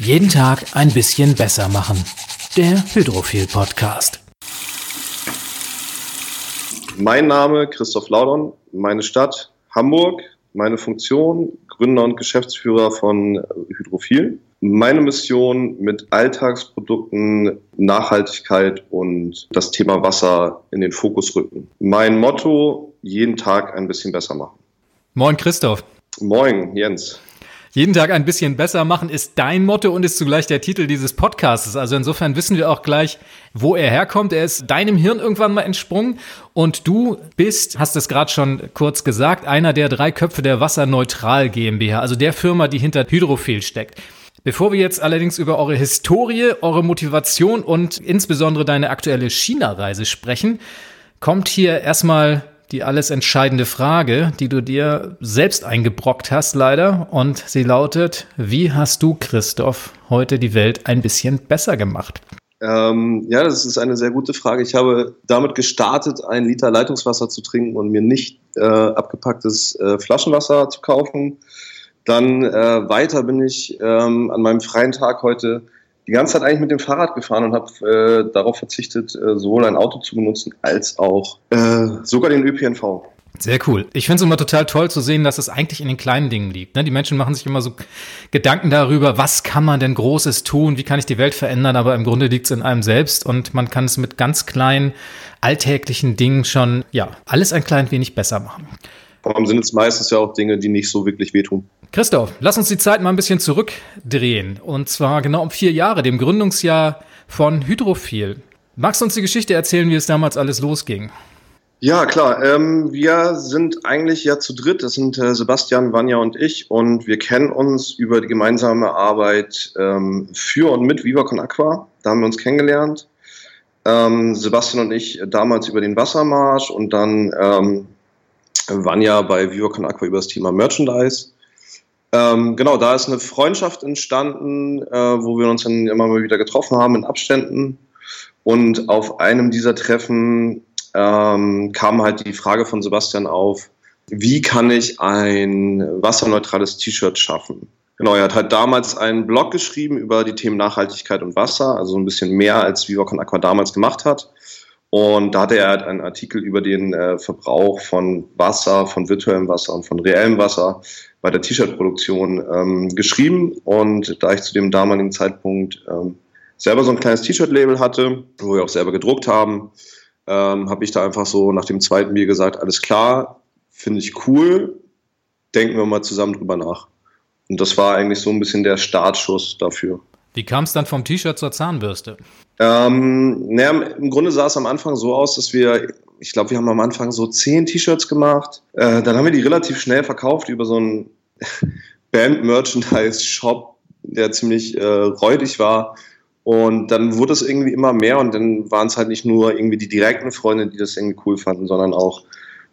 Jeden Tag ein bisschen besser machen. Der Hydrophil Podcast. Mein Name Christoph Laudon, meine Stadt Hamburg, meine Funktion Gründer und Geschäftsführer von Hydrophil. Meine Mission mit Alltagsprodukten, Nachhaltigkeit und das Thema Wasser in den Fokus rücken. Mein Motto, jeden Tag ein bisschen besser machen. Moin Christoph. Moin Jens. Jeden Tag ein bisschen besser machen ist dein Motto und ist zugleich der Titel dieses Podcasts. Also insofern wissen wir auch gleich, wo er herkommt. Er ist deinem Hirn irgendwann mal entsprungen und du bist, hast es gerade schon kurz gesagt, einer der drei Köpfe der Wasserneutral GmbH, also der Firma, die hinter Hydrophil steckt. Bevor wir jetzt allerdings über eure Historie, eure Motivation und insbesondere deine aktuelle China-Reise sprechen, kommt hier erstmal die alles entscheidende Frage, die du dir selbst eingebrockt hast, leider. Und sie lautet, wie hast du, Christoph, heute die Welt ein bisschen besser gemacht? Ähm, ja, das ist eine sehr gute Frage. Ich habe damit gestartet, ein Liter Leitungswasser zu trinken und mir nicht äh, abgepacktes äh, Flaschenwasser zu kaufen. Dann äh, weiter bin ich ähm, an meinem freien Tag heute die ganze Zeit eigentlich mit dem Fahrrad gefahren und habe äh, darauf verzichtet, äh, sowohl ein Auto zu benutzen als auch äh, sogar den ÖPNV. Sehr cool. Ich finde es immer total toll zu sehen, dass es eigentlich in den kleinen Dingen liegt. Ne? Die Menschen machen sich immer so Gedanken darüber, was kann man denn Großes tun, wie kann ich die Welt verändern, aber im Grunde liegt es in einem selbst und man kann es mit ganz kleinen, alltäglichen Dingen schon, ja, alles ein klein wenig besser machen. Vor allem sind es meistens ja auch Dinge, die nicht so wirklich wehtun. Christoph, lass uns die Zeit mal ein bisschen zurückdrehen. Und zwar genau um vier Jahre, dem Gründungsjahr von Hydrophil. Magst du uns die Geschichte erzählen, wie es damals alles losging? Ja, klar. Ähm, wir sind eigentlich ja zu dritt. Das sind äh, Sebastian, Vanja und ich. Und wir kennen uns über die gemeinsame Arbeit ähm, für und mit Viva Con Aqua. Da haben wir uns kennengelernt. Ähm, Sebastian und ich damals über den Wassermarsch und dann ähm, Vanja bei Viva Con Aqua über das Thema Merchandise. Ähm, genau, da ist eine Freundschaft entstanden, äh, wo wir uns dann immer mal wieder getroffen haben in Abständen. Und auf einem dieser Treffen ähm, kam halt die Frage von Sebastian auf, wie kann ich ein wasserneutrales T-Shirt schaffen? Genau, er hat halt damals einen Blog geschrieben über die Themen Nachhaltigkeit und Wasser, also ein bisschen mehr als Viva Con Aqua damals gemacht hat. Und da hatte er halt einen Artikel über den äh, Verbrauch von Wasser, von virtuellem Wasser und von reellem Wasser bei der T-Shirt-Produktion ähm, geschrieben. Und da ich zu dem damaligen Zeitpunkt ähm, selber so ein kleines T-Shirt-Label hatte, wo wir auch selber gedruckt haben, ähm, habe ich da einfach so nach dem zweiten Bier gesagt, alles klar, finde ich cool, denken wir mal zusammen drüber nach. Und das war eigentlich so ein bisschen der Startschuss dafür. Wie kam es dann vom T-Shirt zur Zahnbürste? Ähm, naja, im Grunde sah es am Anfang so aus, dass wir, ich glaube, wir haben am Anfang so zehn T-Shirts gemacht. Äh, dann haben wir die relativ schnell verkauft über so einen Band-Merchandise-Shop, der ziemlich äh, räudig war. Und dann wurde es irgendwie immer mehr und dann waren es halt nicht nur irgendwie die direkten Freunde, die das irgendwie cool fanden, sondern auch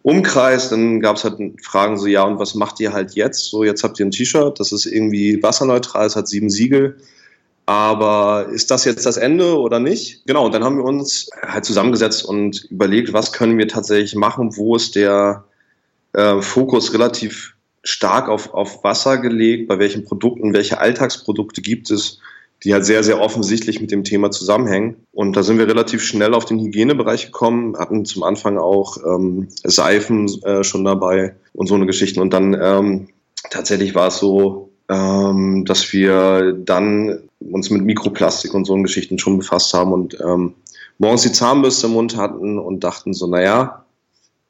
Umkreis. Dann gab es halt Fragen so, ja, und was macht ihr halt jetzt? So, jetzt habt ihr ein T-Shirt, das ist irgendwie wasserneutral, es hat sieben Siegel aber ist das jetzt das Ende oder nicht? Genau, und dann haben wir uns halt zusammengesetzt und überlegt, was können wir tatsächlich machen, wo ist der äh, Fokus relativ stark auf, auf Wasser gelegt, bei welchen Produkten, welche Alltagsprodukte gibt es, die halt sehr, sehr offensichtlich mit dem Thema zusammenhängen. Und da sind wir relativ schnell auf den Hygienebereich gekommen, hatten zum Anfang auch ähm, Seifen äh, schon dabei und so eine Geschichte. Und dann ähm, tatsächlich war es so, ähm, dass wir dann uns mit Mikroplastik und so Geschichten schon befasst haben und ähm, morgens die Zahnbürste im Mund hatten und dachten so, naja,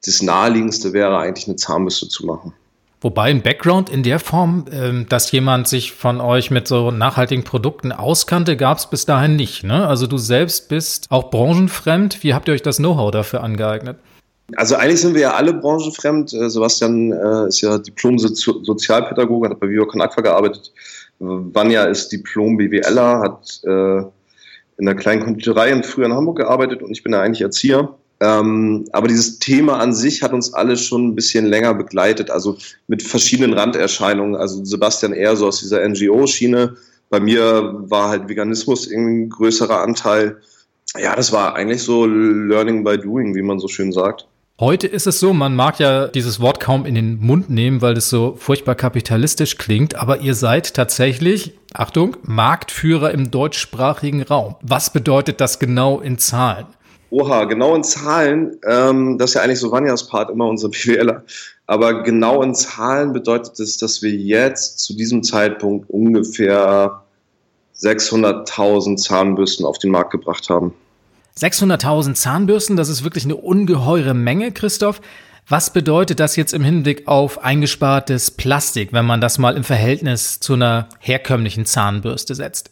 das Naheliegendste wäre eigentlich eine Zahnbürste zu machen. Wobei ein Background in der Form, ähm, dass jemand sich von euch mit so nachhaltigen Produkten auskannte, gab es bis dahin nicht. Ne? Also du selbst bist auch branchenfremd. Wie habt ihr euch das Know-how dafür angeeignet? Also eigentlich sind wir ja alle branchenfremd. Äh, Sebastian äh, ist ja Diplom-Sozialpädagoge, hat bei Viva Con Aqua gearbeitet. Vanja ist Diplom-BWLer, hat äh, in der kleinen Konditorei früher in Hamburg gearbeitet und ich bin da eigentlich Erzieher. Ähm, aber dieses Thema an sich hat uns alle schon ein bisschen länger begleitet, also mit verschiedenen Randerscheinungen. Also Sebastian eher so aus dieser NGO-Schiene. Bei mir war halt Veganismus ein größerer Anteil. Ja, das war eigentlich so Learning by Doing, wie man so schön sagt. Heute ist es so, man mag ja dieses Wort kaum in den Mund nehmen, weil es so furchtbar kapitalistisch klingt, aber ihr seid tatsächlich Achtung, Marktführer im deutschsprachigen Raum. Was bedeutet das genau in Zahlen? Oha, genau in Zahlen, ähm, das ist ja eigentlich so Vanjas Part, immer unser BWLer. Aber genau in Zahlen bedeutet es, dass wir jetzt zu diesem Zeitpunkt ungefähr 600.000 Zahnbürsten auf den Markt gebracht haben. 600.000 Zahnbürsten, das ist wirklich eine ungeheure Menge, Christoph. Was bedeutet das jetzt im Hinblick auf eingespartes Plastik, wenn man das mal im Verhältnis zu einer herkömmlichen Zahnbürste setzt?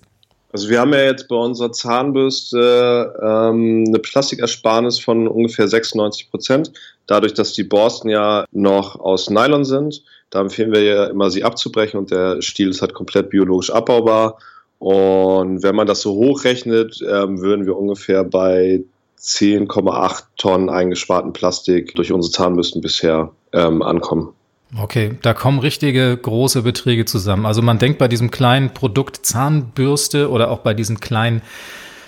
Also wir haben ja jetzt bei unserer Zahnbürste ähm, eine Plastikersparnis von ungefähr 96 Prozent. Dadurch, dass die Borsten ja noch aus Nylon sind, da empfehlen wir ja immer, sie abzubrechen und der Stiel ist halt komplett biologisch abbaubar. Und wenn man das so hochrechnet, ähm, würden wir ungefähr bei 10,8 Tonnen eingesparten Plastik durch unsere Zahnbürsten bisher ähm, ankommen. Okay, da kommen richtige große Beträge zusammen. Also man denkt bei diesem kleinen Produkt Zahnbürste oder auch bei diesen kleinen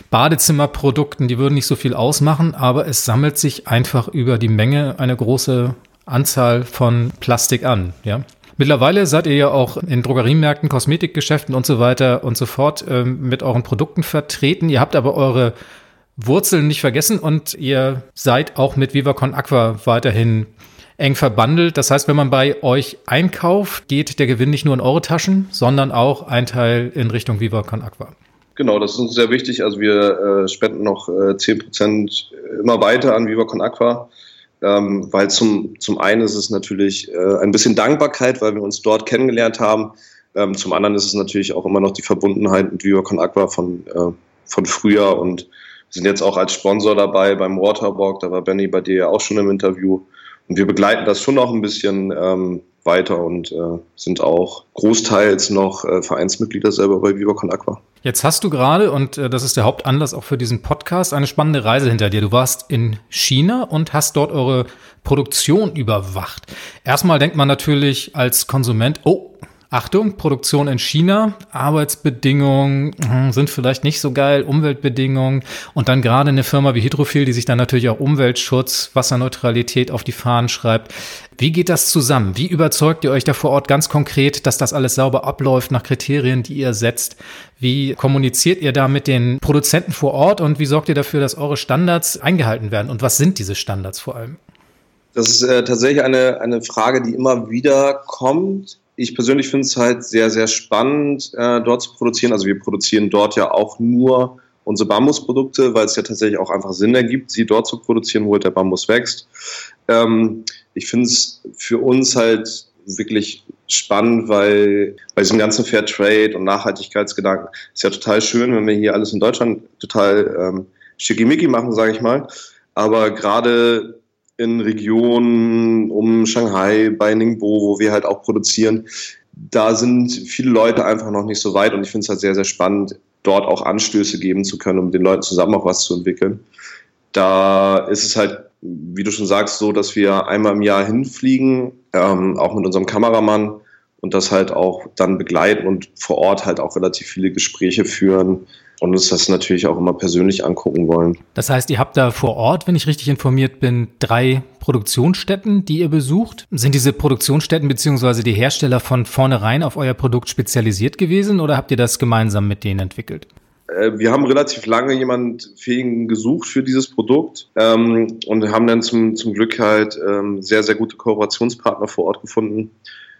Badezimmerprodukten, die würden nicht so viel ausmachen, aber es sammelt sich einfach über die Menge eine große Anzahl von Plastik an, ja. Mittlerweile seid ihr ja auch in Drogeriemärkten, Kosmetikgeschäften und so weiter und so fort ähm, mit euren Produkten vertreten. Ihr habt aber eure Wurzeln nicht vergessen und ihr seid auch mit VivaCon Aqua weiterhin eng verbandelt. Das heißt, wenn man bei euch einkauft, geht der Gewinn nicht nur in eure Taschen, sondern auch ein Teil in Richtung Viva Con Aqua. Genau, das ist uns sehr wichtig. Also wir äh, spenden noch äh, 10 Prozent immer weiter an Viva Con Aqua, ähm, weil zum, zum einen ist es natürlich äh, ein bisschen Dankbarkeit, weil wir uns dort kennengelernt haben. Ähm, zum anderen ist es natürlich auch immer noch die Verbundenheit mit Viva Con Aqua von, äh, von früher und sind jetzt auch als Sponsor dabei beim Waterwalk. Da war Benny bei dir ja auch schon im Interview. Und wir begleiten das schon noch ein bisschen ähm, weiter und äh, sind auch großteils noch äh, Vereinsmitglieder selber bei Viva Con Aqua. Jetzt hast du gerade, und äh, das ist der Hauptanlass auch für diesen Podcast, eine spannende Reise hinter dir. Du warst in China und hast dort eure Produktion überwacht. Erstmal denkt man natürlich als Konsument, oh, Achtung, Produktion in China, Arbeitsbedingungen hm, sind vielleicht nicht so geil, Umweltbedingungen und dann gerade eine Firma wie Hydrophil, die sich dann natürlich auch Umweltschutz, Wasserneutralität auf die Fahnen schreibt. Wie geht das zusammen? Wie überzeugt ihr euch da vor Ort ganz konkret, dass das alles sauber abläuft nach Kriterien, die ihr setzt? Wie kommuniziert ihr da mit den Produzenten vor Ort und wie sorgt ihr dafür, dass eure Standards eingehalten werden? Und was sind diese Standards vor allem? Das ist äh, tatsächlich eine, eine Frage, die immer wieder kommt ich persönlich finde es halt sehr, sehr spannend, äh, dort zu produzieren. Also wir produzieren dort ja auch nur unsere Bambusprodukte, weil es ja tatsächlich auch einfach Sinn ergibt, sie dort zu produzieren, wo halt der Bambus wächst. Ähm, ich finde es für uns halt wirklich spannend, weil bei diesem ganzen Fair Trade und Nachhaltigkeitsgedanken ist ja total schön, wenn wir hier alles in Deutschland total ähm, schickimicki machen, sage ich mal. Aber gerade in Regionen um Shanghai, bei Ningbo, wo wir halt auch produzieren, da sind viele Leute einfach noch nicht so weit und ich finde es halt sehr, sehr spannend, dort auch Anstöße geben zu können, um den Leuten zusammen auch was zu entwickeln. Da ist es halt, wie du schon sagst, so, dass wir einmal im Jahr hinfliegen, ähm, auch mit unserem Kameramann und das halt auch dann begleiten und vor Ort halt auch relativ viele Gespräche führen, und uns das natürlich auch immer persönlich angucken wollen. Das heißt, ihr habt da vor Ort, wenn ich richtig informiert bin, drei Produktionsstätten, die ihr besucht. Sind diese Produktionsstätten beziehungsweise die Hersteller von vornherein auf euer Produkt spezialisiert gewesen oder habt ihr das gemeinsam mit denen entwickelt? Äh, wir haben relativ lange jemanden Fähigen gesucht für dieses Produkt ähm, und haben dann zum, zum Glück halt ähm, sehr, sehr gute Kooperationspartner vor Ort gefunden,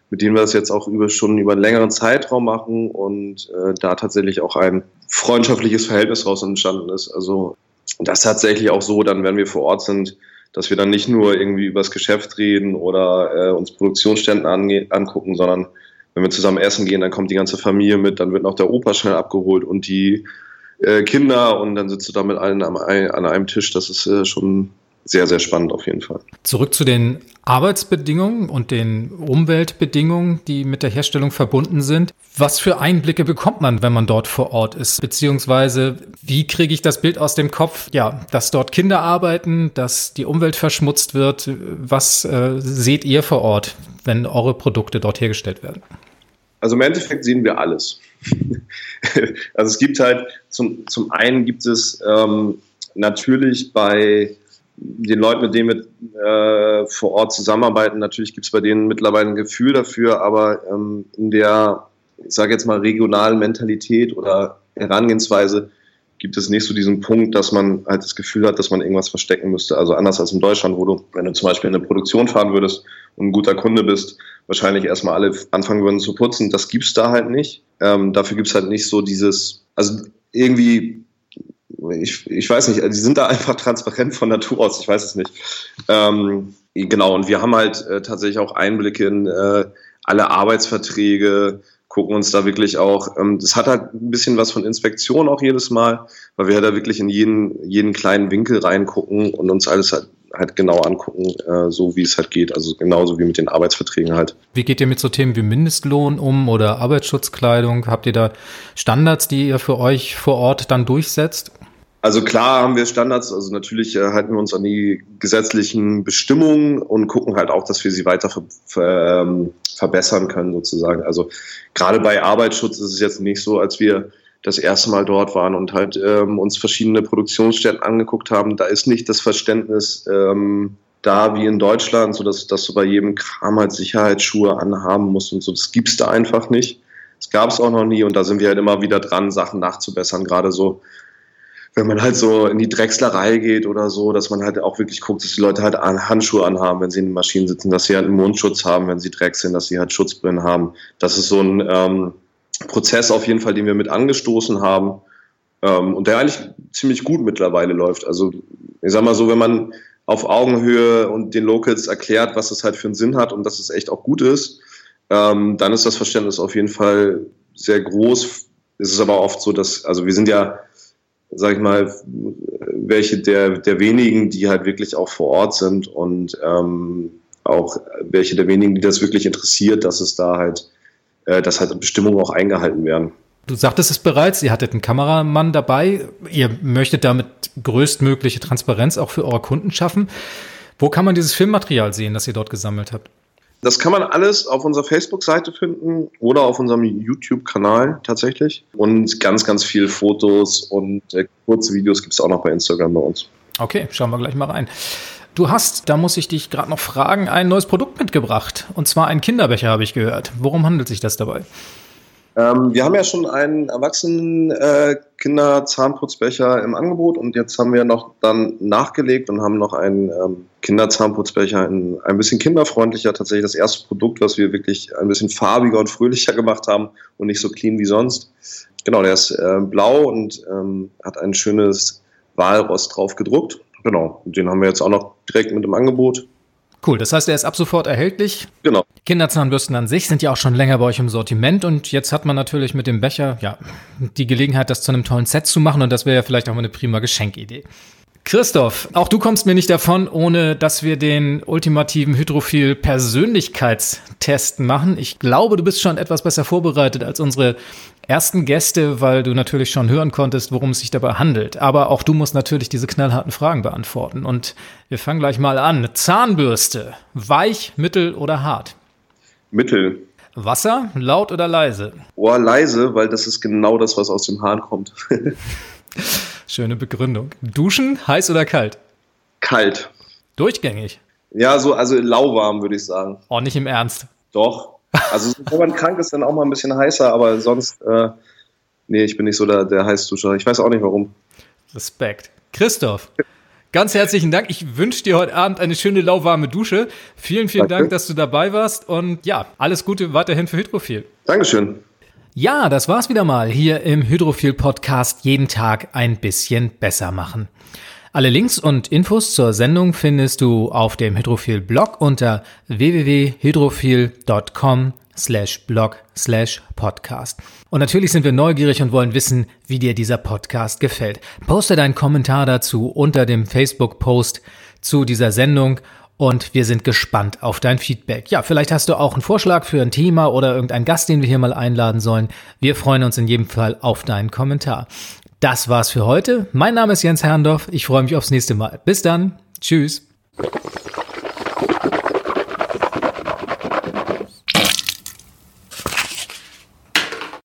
mit denen wir das jetzt auch über, schon über einen längeren Zeitraum machen und äh, da tatsächlich auch ein freundschaftliches Verhältnis raus entstanden ist. Also das ist tatsächlich auch so, dann, wenn wir vor Ort sind, dass wir dann nicht nur irgendwie über das Geschäft reden oder äh, uns Produktionsständen angucken, sondern wenn wir zusammen essen gehen, dann kommt die ganze Familie mit, dann wird noch der Opa schnell abgeholt und die äh, Kinder und dann sitzt du da mit allen an einem Tisch. Das ist äh, schon sehr, sehr spannend auf jeden Fall. Zurück zu den Arbeitsbedingungen und den Umweltbedingungen, die mit der Herstellung verbunden sind. Was für Einblicke bekommt man, wenn man dort vor Ort ist? Beziehungsweise, wie kriege ich das Bild aus dem Kopf? Ja, dass dort Kinder arbeiten, dass die Umwelt verschmutzt wird. Was äh, seht ihr vor Ort, wenn eure Produkte dort hergestellt werden? Also im Endeffekt sehen wir alles. also es gibt halt, zum, zum einen gibt es ähm, natürlich bei den Leuten, mit denen wir äh, vor Ort zusammenarbeiten, natürlich gibt es bei denen mittlerweile ein Gefühl dafür, aber ähm, in der ich sage jetzt mal, regionalen Mentalität oder Herangehensweise gibt es nicht so diesen Punkt, dass man halt das Gefühl hat, dass man irgendwas verstecken müsste. Also anders als in Deutschland, wo du, wenn du zum Beispiel in eine Produktion fahren würdest und ein guter Kunde bist, wahrscheinlich erstmal alle anfangen würden zu putzen. Das gibt's da halt nicht. Ähm, dafür gibt's halt nicht so dieses, also irgendwie, ich, ich weiß nicht, die sind da einfach transparent von Natur aus, ich weiß es nicht. Ähm, genau, und wir haben halt äh, tatsächlich auch Einblicke in äh, alle Arbeitsverträge, gucken uns da wirklich auch, ähm, das hat halt ein bisschen was von Inspektion auch jedes Mal, weil wir da wirklich in jeden, jeden kleinen Winkel reingucken und uns alles halt, halt genau angucken, äh, so wie es halt geht. Also genauso wie mit den Arbeitsverträgen halt. Wie geht ihr mit so Themen wie Mindestlohn um oder Arbeitsschutzkleidung? Habt ihr da Standards, die ihr für euch vor Ort dann durchsetzt? Also klar haben wir Standards, also natürlich äh, halten wir uns an die gesetzlichen Bestimmungen und gucken halt auch, dass wir sie weiter ver ver ähm, verbessern können sozusagen. Also gerade bei Arbeitsschutz ist es jetzt nicht so, als wir das erste Mal dort waren und halt ähm, uns verschiedene Produktionsstätten angeguckt haben. Da ist nicht das Verständnis ähm, da wie in Deutschland, so dass, dass du bei jedem Kram halt Sicherheitsschuhe anhaben musst und so. Das gibt's da einfach nicht. Das gab es auch noch nie und da sind wir halt immer wieder dran, Sachen nachzubessern. Gerade so wenn man halt so in die Drechslerei geht oder so, dass man halt auch wirklich guckt, dass die Leute halt Handschuhe anhaben, wenn sie in den Maschinen sitzen, dass sie halt einen Mundschutz haben, wenn sie Dreck sind, dass sie halt Schutzbrillen haben. Das ist so ein ähm, Prozess auf jeden Fall, den wir mit angestoßen haben ähm, und der eigentlich ziemlich gut mittlerweile läuft. Also ich sag mal so, wenn man auf Augenhöhe und den Locals erklärt, was das halt für einen Sinn hat und dass es echt auch gut ist, ähm, dann ist das Verständnis auf jeden Fall sehr groß. Es ist aber oft so, dass, also wir sind ja sag ich mal, welche der, der wenigen, die halt wirklich auch vor Ort sind und ähm, auch welche der wenigen, die das wirklich interessiert, dass es da halt, äh, dass halt Bestimmungen auch eingehalten werden. Du sagtest es bereits, ihr hattet einen Kameramann dabei. Ihr möchtet damit größtmögliche Transparenz auch für eure Kunden schaffen. Wo kann man dieses Filmmaterial sehen, das ihr dort gesammelt habt? Das kann man alles auf unserer Facebook-Seite finden oder auf unserem YouTube-Kanal tatsächlich. Und ganz, ganz viele Fotos und äh, kurze Videos gibt es auch noch bei Instagram bei uns. Okay, schauen wir gleich mal rein. Du hast, da muss ich dich gerade noch fragen, ein neues Produkt mitgebracht. Und zwar ein Kinderbecher, habe ich gehört. Worum handelt sich das dabei? Ähm, wir haben ja schon einen erwachsenen äh, im Angebot und jetzt haben wir noch dann nachgelegt und haben noch einen ähm, Kinderzahnputzbecher in ein bisschen kinderfreundlicher. Tatsächlich das erste Produkt, was wir wirklich ein bisschen farbiger und fröhlicher gemacht haben und nicht so clean wie sonst. Genau, der ist äh, blau und ähm, hat ein schönes Walrost drauf gedruckt. Genau, den haben wir jetzt auch noch direkt mit im Angebot. Cool, das heißt, er ist ab sofort erhältlich. Genau. Kinderzahnbürsten an sich sind ja auch schon länger bei euch im Sortiment und jetzt hat man natürlich mit dem Becher ja die Gelegenheit, das zu einem tollen Set zu machen und das wäre ja vielleicht auch mal eine prima Geschenkidee. Christoph, auch du kommst mir nicht davon, ohne dass wir den ultimativen Hydrophil Persönlichkeitstest machen. Ich glaube, du bist schon etwas besser vorbereitet als unsere ersten Gäste, weil du natürlich schon hören konntest, worum es sich dabei handelt. Aber auch du musst natürlich diese knallharten Fragen beantworten. Und wir fangen gleich mal an. Zahnbürste, weich, mittel oder hart? Mittel. Wasser, laut oder leise? Oh, leise, weil das ist genau das, was aus dem Hahn kommt. Schöne Begründung. Duschen, heiß oder kalt? Kalt. Durchgängig. Ja, so, also lauwarm, würde ich sagen. Oh, nicht im Ernst. Doch. Also, wenn man krank ist, dann auch mal ein bisschen heißer, aber sonst, äh, nee, ich bin nicht so der, der Heißduscher. Ich weiß auch nicht warum. Respekt. Christoph, ganz herzlichen Dank. Ich wünsche dir heute Abend eine schöne lauwarme Dusche. Vielen, vielen Danke. Dank, dass du dabei warst und ja, alles Gute weiterhin für Hydrophil. Dankeschön. Ja, das war's wieder mal hier im Hydrophil Podcast. Jeden Tag ein bisschen besser machen. Alle Links und Infos zur Sendung findest du auf dem Hydrophil Blog unter www.hydrophil.com slash blog slash podcast. Und natürlich sind wir neugierig und wollen wissen, wie dir dieser Podcast gefällt. Poste deinen Kommentar dazu unter dem Facebook-Post zu dieser Sendung und wir sind gespannt auf dein Feedback. Ja, vielleicht hast du auch einen Vorschlag für ein Thema oder irgendeinen Gast, den wir hier mal einladen sollen. Wir freuen uns in jedem Fall auf deinen Kommentar. Das war's für heute. Mein Name ist Jens Herrndorf. Ich freue mich aufs nächste Mal. Bis dann. Tschüss.